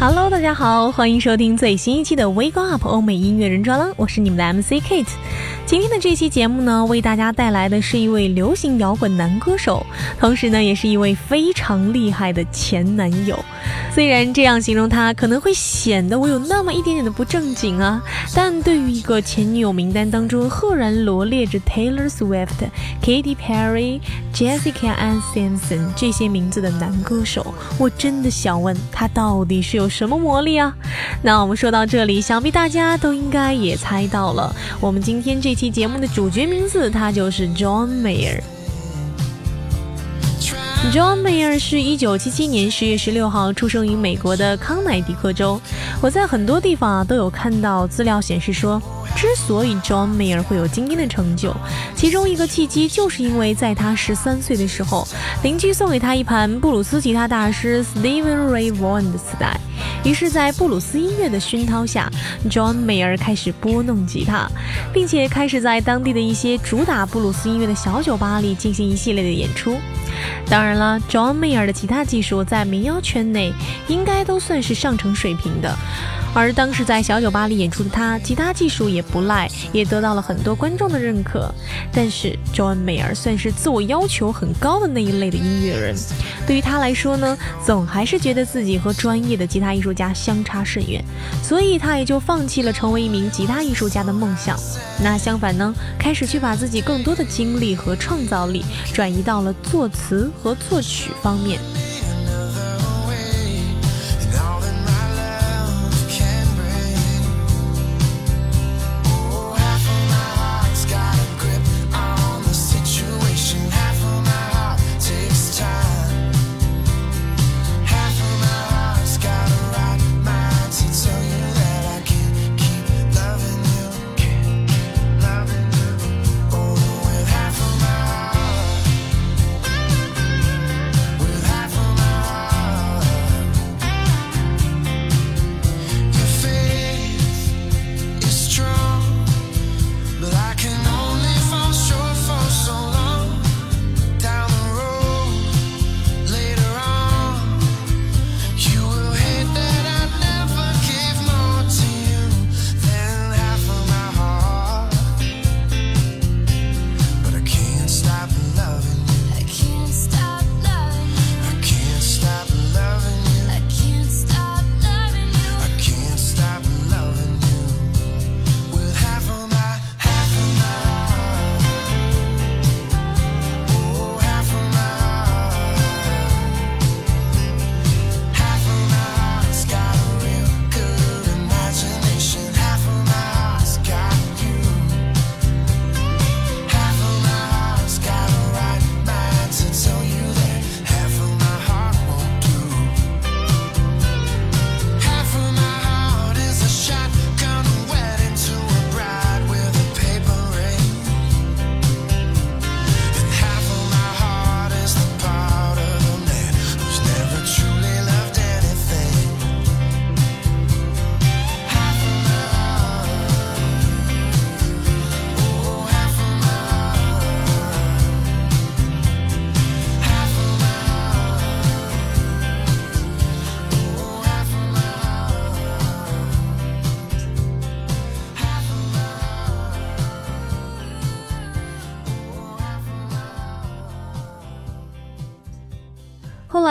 Hello，大家好，欢迎收听最新一期的 Wake Up 欧美音乐人专栏，我是你们的 MC Kate。今天的这期节目呢，为大家带来的是一位流行摇滚男歌手，同时呢，也是一位非常厉害的前男友。虽然这样形容他可能会显得我有那么一点点的不正经啊，但对于一个前女友名单当中赫然罗列着 Taylor Swift、Katy Perry、Jessica Ann Simpson 这些名字的男歌手，我真的想问他到底是有。什么魔力啊？那我们说到这里，想必大家都应该也猜到了，我们今天这期节目的主角名字，他就是 John Mayer。John Mayer 是一九七七年十月十六号出生于美国的康乃狄克州。我在很多地方啊都有看到资料显示说。之所以 John Mayer 会有今天的成就，其中一个契机就是因为在他十三岁的时候，邻居送给他一盘布鲁斯吉他大师 Steven Ray Vaughan 的磁带。于是，在布鲁斯音乐的熏陶下，John Mayer 开始拨弄吉他，并且开始在当地的一些主打布鲁斯音乐的小酒吧里进行一系列的演出。当然了，John Mayer 的吉他技术在民谣圈内应该都算是上乘水平的。而当时在小酒吧里演出的他，吉他技术也不赖，也得到了很多观众的认可。但是，John Mayer 算是自我要求很高的那一类的音乐人。对于他来说呢，总还是觉得自己和专业的吉他艺术家相差甚远，所以他也就放弃了成为一名吉他艺术家的梦想。那相反呢，开始去把自己更多的精力和创造力转移到了作词和作曲方面。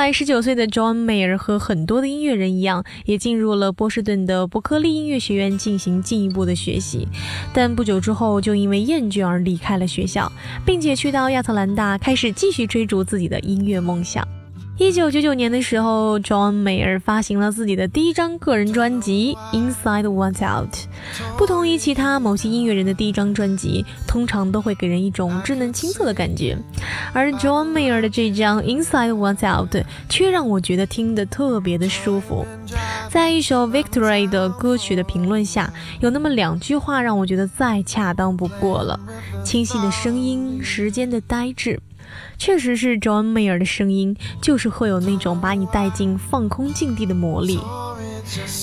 来，十九岁的 John Mayer 和很多的音乐人一样，也进入了波士顿的伯克利音乐学院进行进一步的学习。但不久之后，就因为厌倦而离开了学校，并且去到亚特兰大，开始继续追逐自己的音乐梦想。一九九九年的时候，John Mayer 发行了自己的第一张个人专辑《Inside What's Out》。不同于其他某些音乐人的第一张专辑，通常都会给人一种稚嫩青涩的感觉，而 John Mayer 的这张《Inside What's Out》却让我觉得听得特别的舒服。在一首 Victory 的歌曲的评论下，有那么两句话让我觉得再恰当不过了：清晰的声音，时间的呆滞。确实是 John Mayer 的声音，就是会有那种把你带进放空境地的魔力。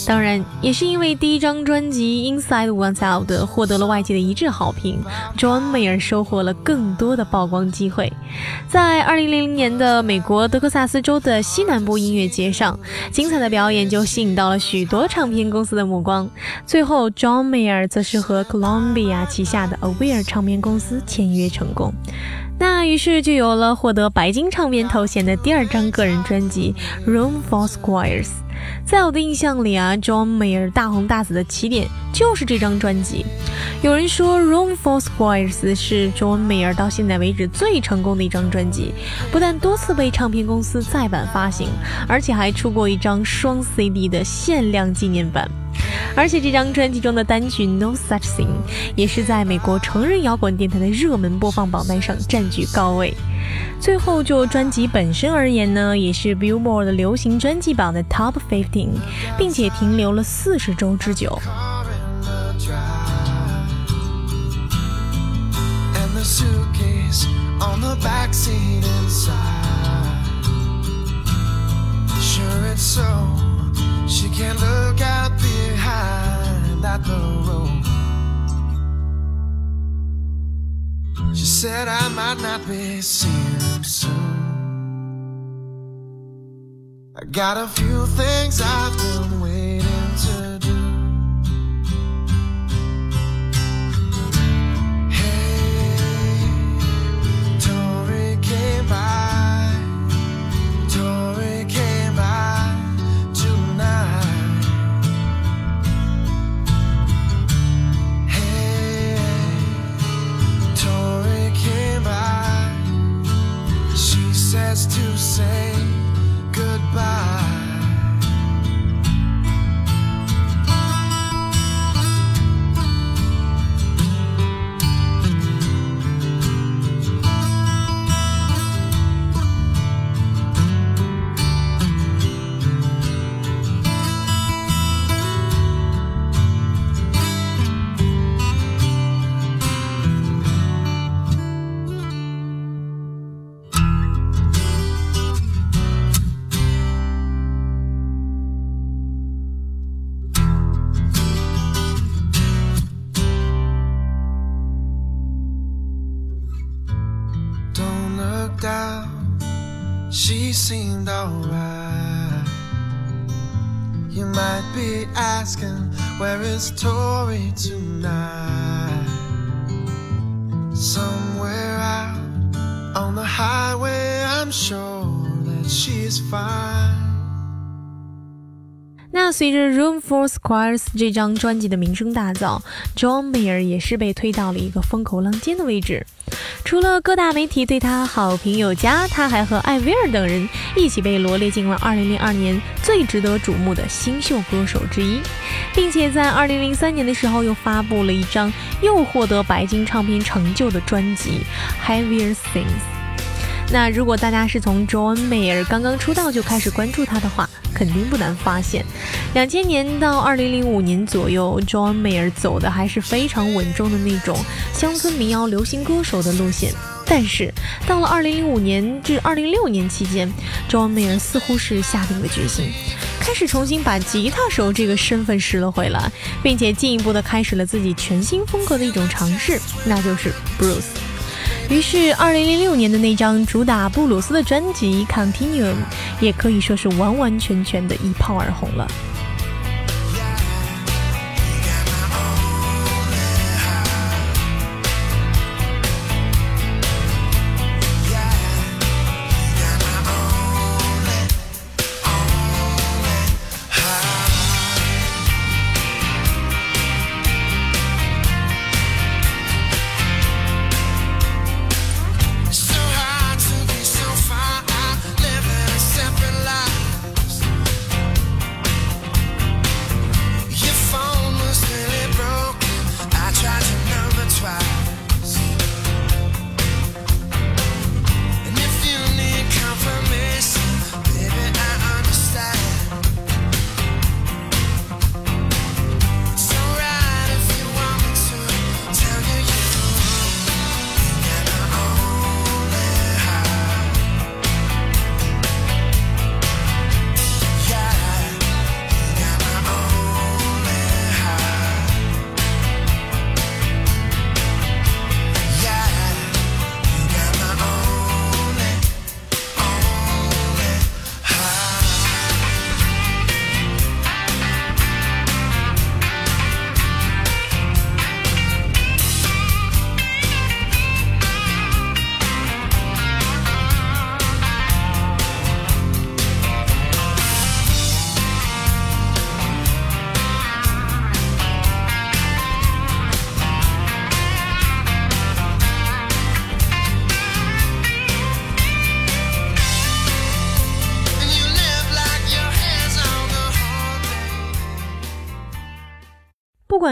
当然，也是因为第一张专辑《Inside Oneself》获得了外界的一致好评，John Mayer 收获了更多的曝光机会。在2000年的美国德克萨斯州的西南部音乐节上，精彩的表演就吸引到了许多唱片公司的目光。最后，John Mayer 则是和 Columbia 旗下的 Aware 唱片公司签约成功。那于是就有了获得白金唱片头衔的第二张个人专辑《Room for Squires》。在我的印象里啊，John Mayer 大红大紫的起点就是这张专辑。有人说，《Room for Squares》是 John Mayer 到现在为止最成功的一张专辑，不但多次被唱片公司再版发行，而且还出过一张双 CD 的限量纪念版。而且这张专辑中的单曲《No Such Thing》也是在美国成人摇滚电台的热门播放榜单上占据高位。最后，就专辑本身而言呢，也是 Billboard 的流行专辑榜的 Top Fifteen，并且停留了四十周之久。She can't look out behind at the road. She said I might not be seeing him soon. I got a few things I've been waiting to this story tonight. 随着《Room for Squires》这张专辑的名声大噪，John Mayer 也是被推到了一个风口浪尖的位置。除了各大媒体对他好评有加，他还和艾薇儿等人一起被罗列进了2002年最值得瞩目的新秀歌手之一，并且在2003年的时候又发布了一张又获得白金唱片成就的专辑《Heavier Things》。那如果大家是从 John Mayer 刚刚出道就开始关注他的话，肯定不难发现，两千年到二零零五年左右，John Mayer 走的还是非常稳重的那种乡村民谣流行歌手的路线。但是到了二零零五年至二零六年期间，John Mayer 似乎是下定了决心，开始重新把吉他手这个身份拾了回来，并且进一步的开始了自己全新风格的一种尝试，那就是 Bruce。于是，二零零六年的那张主打布鲁斯的专辑《Continuum》，也可以说是完完全全的一炮而红了。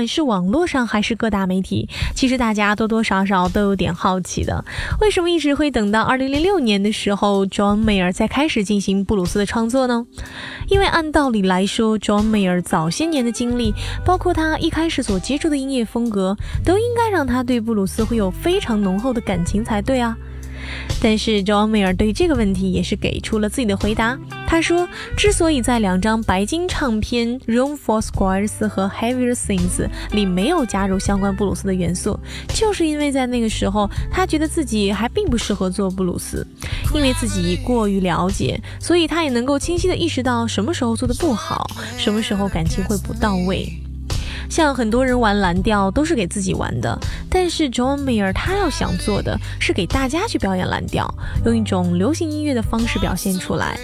是网络上还是各大媒体，其实大家多多少少都有点好奇的，为什么一直会等到二零零六年的时候，John Mayer 才开始进行布鲁斯的创作呢？因为按道理来说，John Mayer 早些年的经历，包括他一开始所接触的音乐风格，都应该让他对布鲁斯会有非常浓厚的感情才对啊。但是 John Mayer 对这个问题也是给出了自己的回答。他说，之所以在两张白金唱片《Room for Squares》和《Heavier Things》里没有加入相关布鲁斯的元素，就是因为在那个时候，他觉得自己还并不适合做布鲁斯，因为自己过于了解，所以他也能够清晰地意识到什么时候做的不好，什么时候感情会不到位。像很多人玩蓝调都是给自己玩的，但是 John Mayer 他要想做的是给大家去表演蓝调，用一种流行音乐的方式表现出来。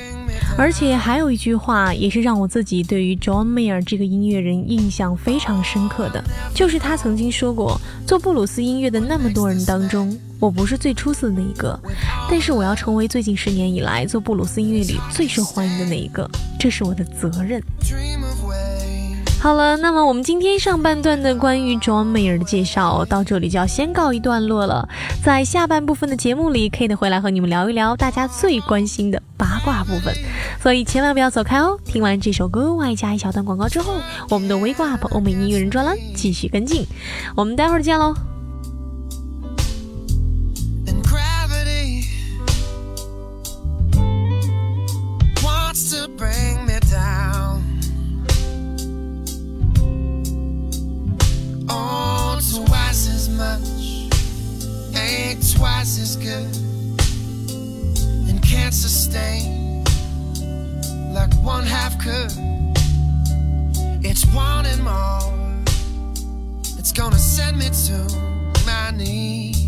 而且还有一句话，也是让我自己对于 John Mayer 这个音乐人印象非常深刻的，就是他曾经说过，做布鲁斯音乐的那么多人当中，我不是最出色的那一个，但是我要成为最近十年以来做布鲁斯音乐里最受欢迎的那一个，这是我的责任。好了，那么我们今天上半段的关于 John Mayer 的介绍到这里就要先告一段落了。在下半部分的节目里，Kate 会来和你们聊一聊大家最关心的八卦部分，所以千万不要走开哦。听完这首歌外加一小段广告之后，我们的 Wake Up 欧美音乐人专栏继续跟进，我们待会儿见喽。Twice as good and can't sustain like one half could. It's one and more. It's gonna send me to my knees.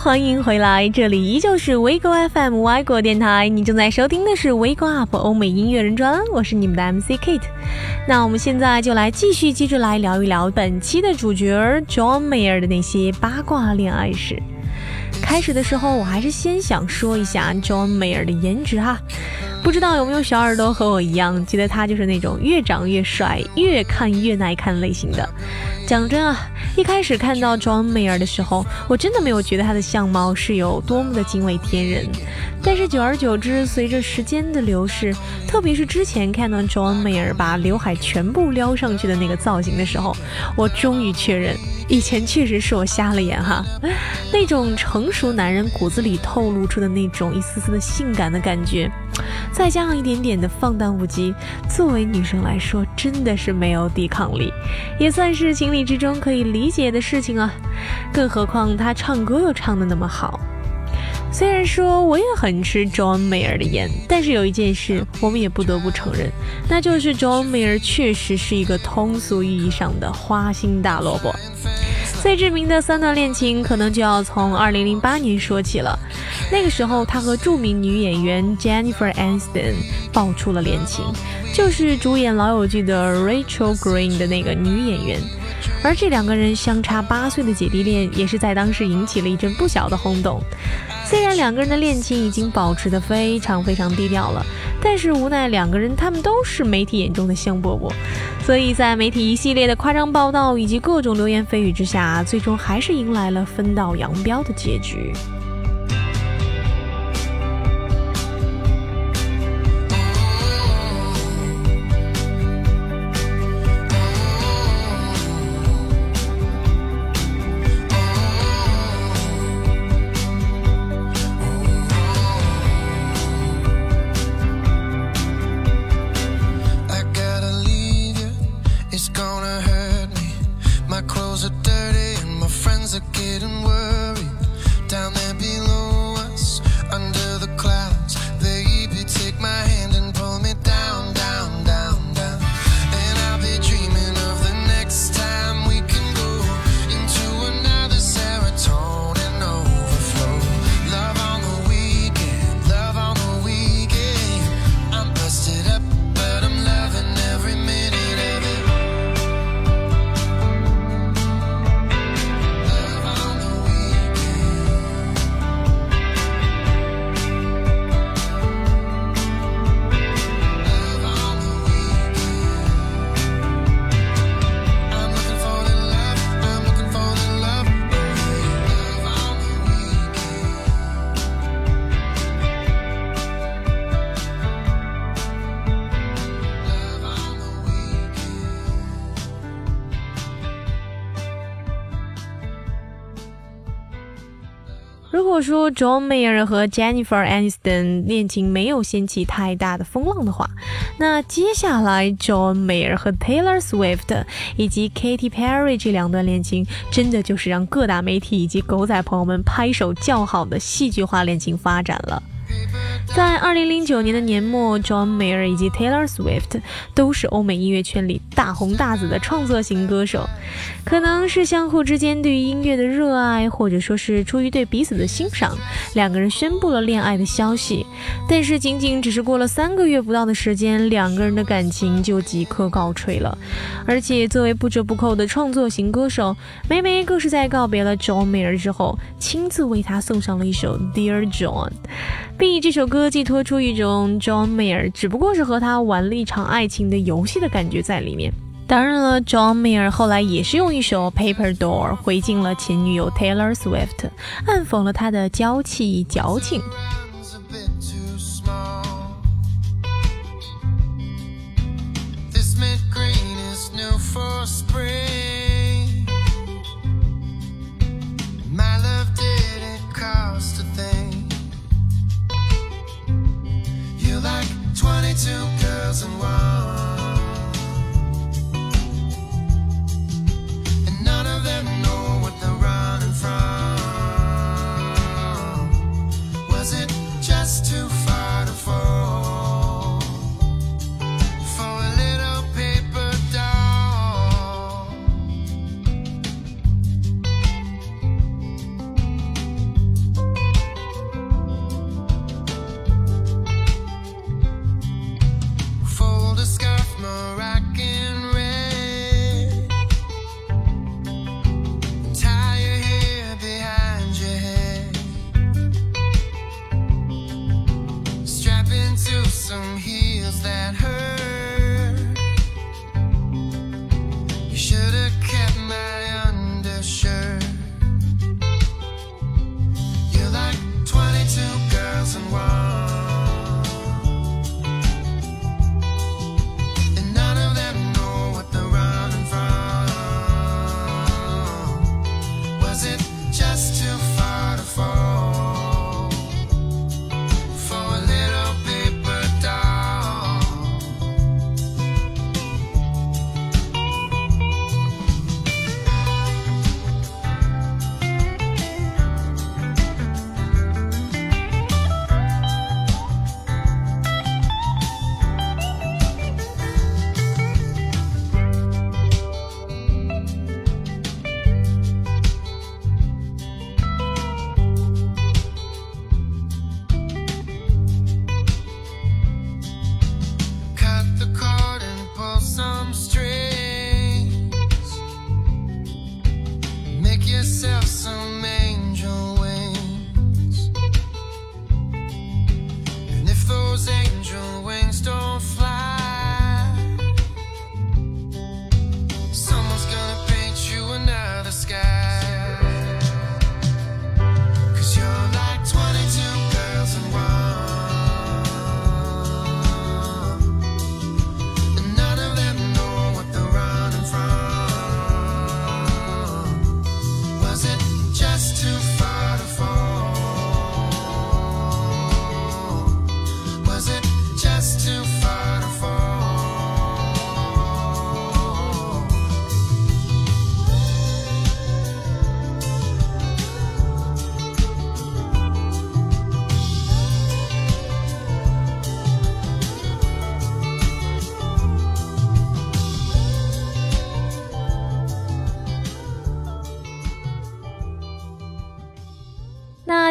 欢迎回来，这里依旧是 WeGo FM 外国电台，你正在收听的是 WeGo Up 欧美音乐人专，我是你们的 MC Kate。那我们现在就来继续接着来聊一聊本期的主角 John Mayer 的那些八卦恋爱史。开始的时候，我还是先想说一下 John Mayer 的颜值哈。不知道有没有小耳朵和我一样，觉得他就是那种越长越帅、越看越耐看类型的。讲真啊，一开始看到 John Mayer 的时候，我真的没有觉得他的相貌是有多么的惊为天人。但是久而久之，随着时间的流逝，特别是之前看到 John Mayer 把刘海全部撩上去的那个造型的时候，我终于确认，以前确实是我瞎了眼哈。那种成熟男人骨子里透露出的那种一丝丝的性感的感觉。再加上一点点的放荡不羁，作为女生来说，真的是没有抵抗力，也算是情理之中可以理解的事情啊。更何况他唱歌又唱得那么好。虽然说我也很吃 John Mayer 的颜，但是有一件事我们也不得不承认，那就是 John Mayer 确实是一个通俗意义上的花心大萝卜。最知名的三段恋情，可能就要从2008年说起了。那个时候，他和著名女演员 Jennifer Aniston 爆出了恋情，就是主演《老友记》的 Rachel Green 的那个女演员。而这两个人相差八岁的姐弟恋，也是在当时引起了一阵不小的轰动。虽然两个人的恋情已经保持得非常非常低调了，但是无奈两个人他们都是媒体眼中的香饽饽，所以在媒体一系列的夸张报道以及各种流言蜚语之下，最终还是迎来了分道扬镳的结局。John Mayer 和 Jennifer Aniston 恋情没有掀起太大的风浪的话，那接下来 John Mayer 和 Taylor Swift 以及 Katy Perry 这两段恋情，真的就是让各大媒体以及狗仔朋友们拍手叫好的戏剧化恋情发展了。在二零零九年的年末，John Mayer 以及 Taylor Swift 都是欧美音乐圈里大红大紫的创作型歌手。可能是相互之间对于音乐的热爱，或者说是出于对彼此的欣赏，两个人宣布了恋爱的消息。但是仅仅只是过了三个月不到的时间，两个人的感情就即刻告吹了。而且作为不折不扣的创作型歌手，梅梅更是在告别了 John Mayer 之后，亲自为他送上了一首 Dear John。并以这首歌寄托出一种 John Mayer 只不过是和他玩了一场爱情的游戏的感觉在里面。当然了，John Mayer 后来也是用一首 Paper Door 回敬了前女友 Taylor Swift，暗讽了他的娇气矫情。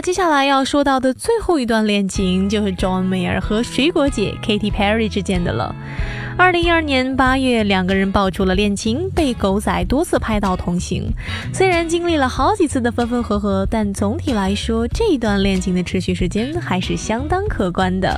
接下来要说到的最后一段恋情，就是 John Mayer 和水果姐 Katy Perry 之间的了。二零一二年八月，两个人爆出了恋情，被狗仔多次拍到同行。虽然经历了好几次的分分合合，但总体来说，这一段恋情的持续时间还是相当可观的。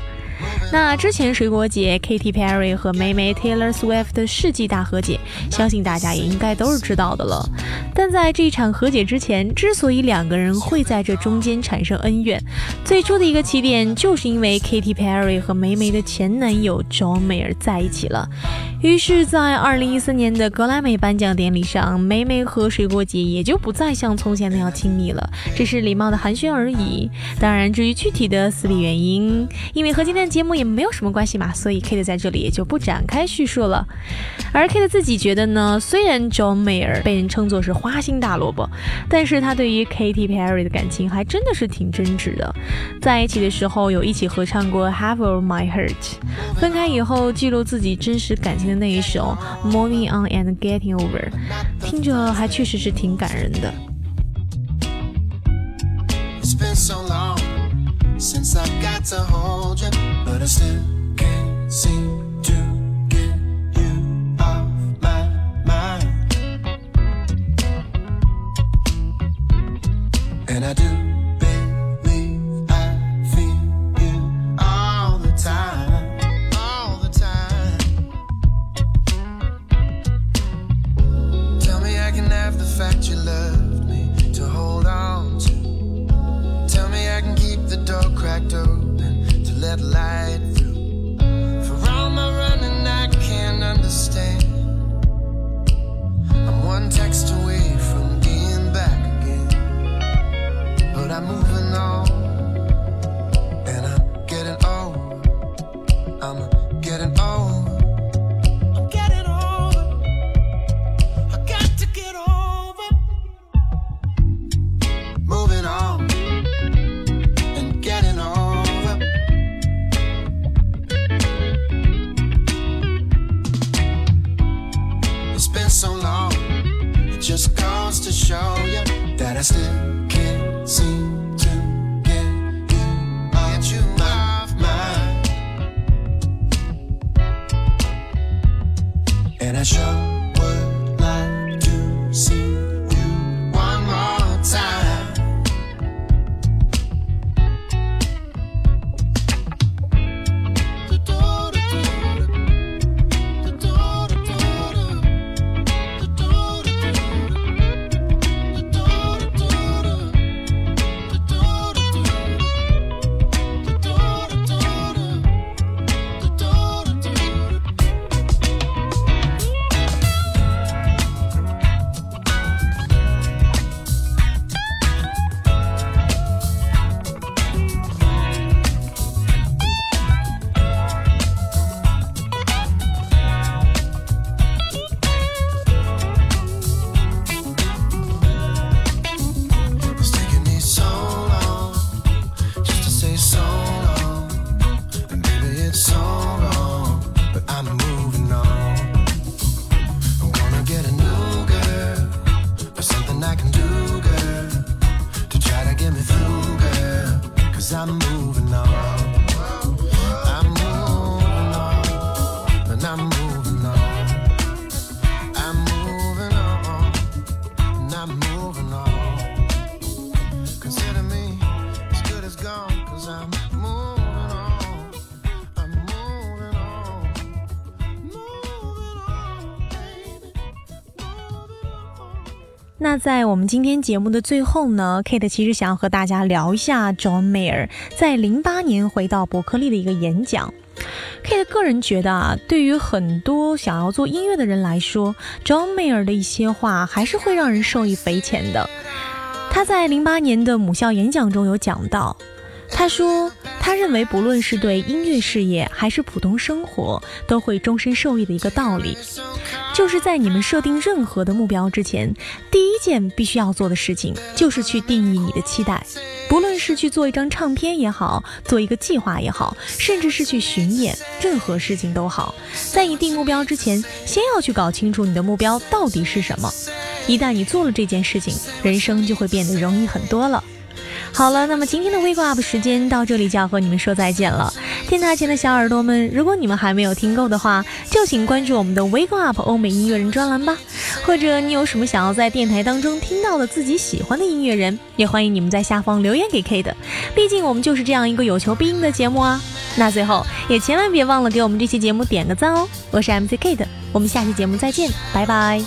那之前水果姐 Katy Perry 和妹妹 Taylor Swift 的世纪大和解，相信大家也应该都是知道的了。但在这场和解之前，之所以两个人会在这中间产生恩怨，最初的一个起点就是因为 Katy Perry 和梅梅的前男友 John Mayer 在一起了。于是，在二零一四年的格莱美颁奖典礼上，梅梅和水果姐也就不再像从前那样亲密了，只是礼貌的寒暄而已。当然，至于具体的私密原因，因为和今天的节目也没有什么关系嘛，所以 Kate 在这里也就不展开叙述了。而 Kate 自己觉得呢，虽然 John Mayer 被人称作是花心大萝卜，但是他对于 Katy Perry 的感情还真的是挺真挚的。在一起的时候有一起合唱过 Half of My Heart，分开以后记录自己真实感情。的那一首《Moving On and Getting Over》，听着还确实是挺感人的。那在我们今天节目的最后呢，Kate 其实想要和大家聊一下 John Mayer 在零八年回到伯克利的一个演讲。Kate 个人觉得啊，对于很多想要做音乐的人来说，John Mayer 的一些话还是会让人受益匪浅的。他在零八年的母校演讲中有讲到，他说他认为不论是对音乐事业还是普通生活，都会终身受益的一个道理。就是在你们设定任何的目标之前，第一件必须要做的事情，就是去定义你的期待。不论是去做一张唱片也好，做一个计划也好，甚至是去巡演，任何事情都好，在你定目标之前，先要去搞清楚你的目标到底是什么。一旦你做了这件事情，人生就会变得容易很多了。好了，那么今天的 Wake Up 时间到这里就要和你们说再见了。电台前的小耳朵们，如果你们还没有听够的话，就请关注我们的 Wake Up 欧美音乐人专栏吧。或者你有什么想要在电台当中听到的自己喜欢的音乐人，也欢迎你们在下方留言给 K 的。毕竟我们就是这样一个有求必应的节目啊。那最后也千万别忘了给我们这期节目点个赞哦。我是 MC K 的，我们下期节目再见，拜拜。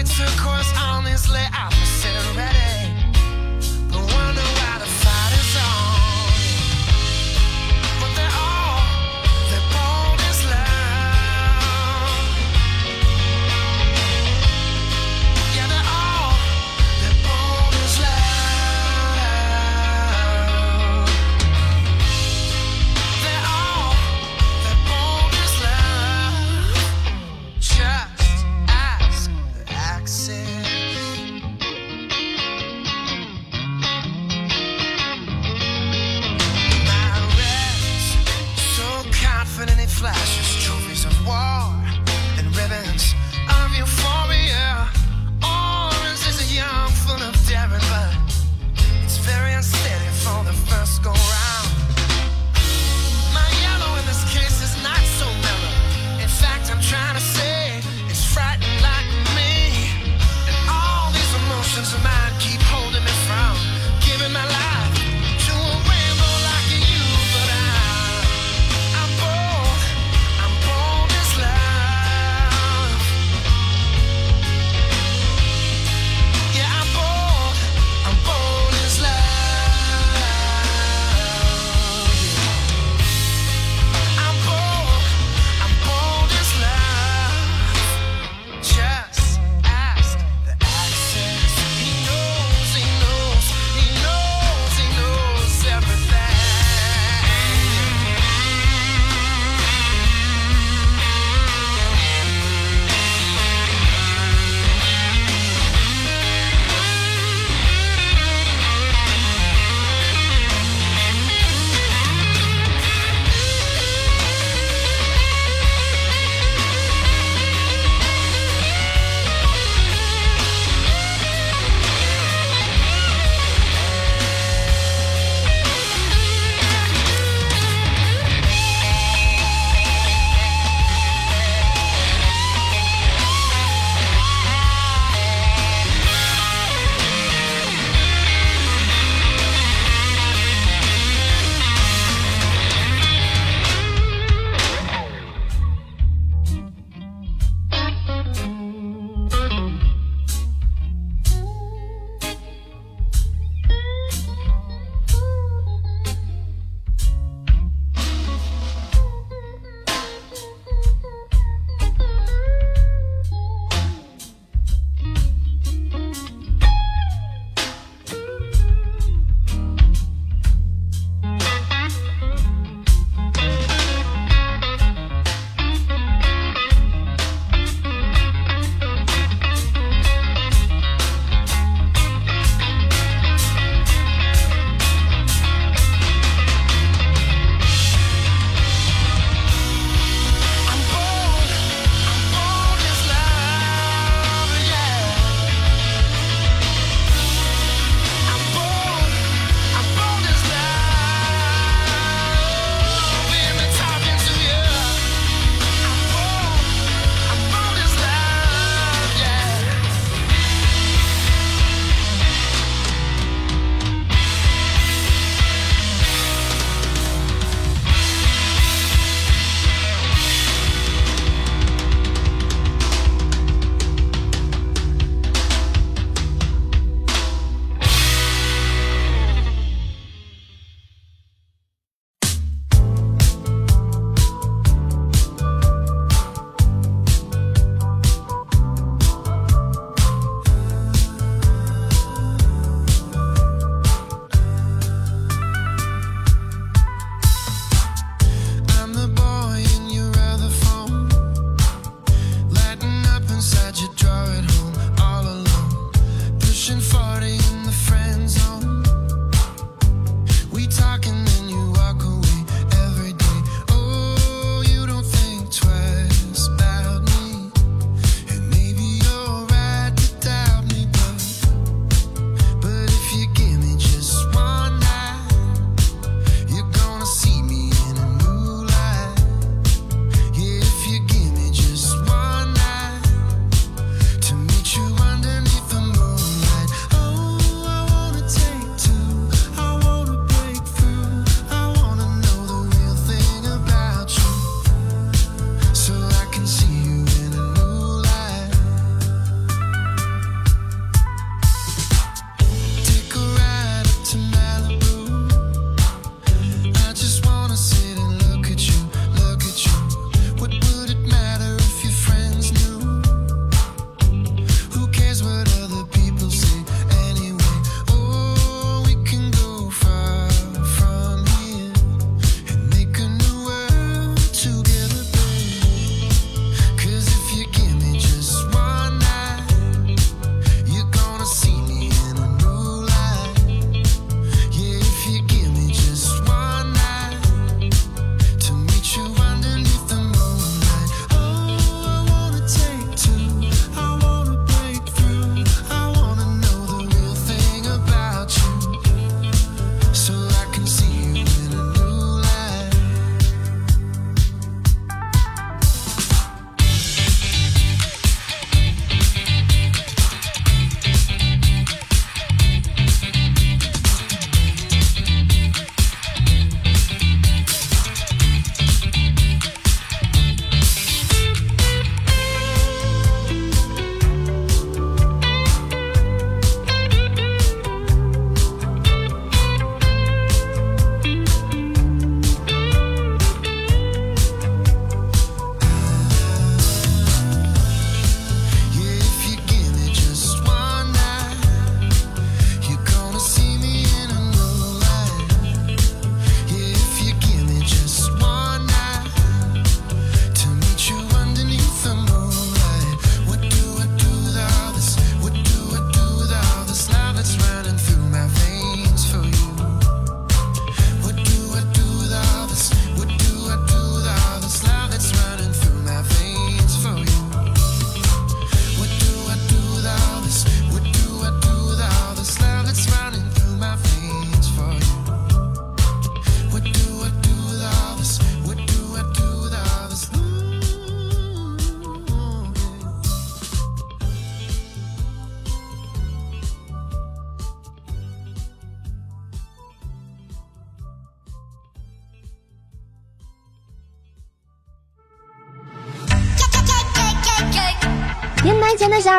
it took course, honestly, I was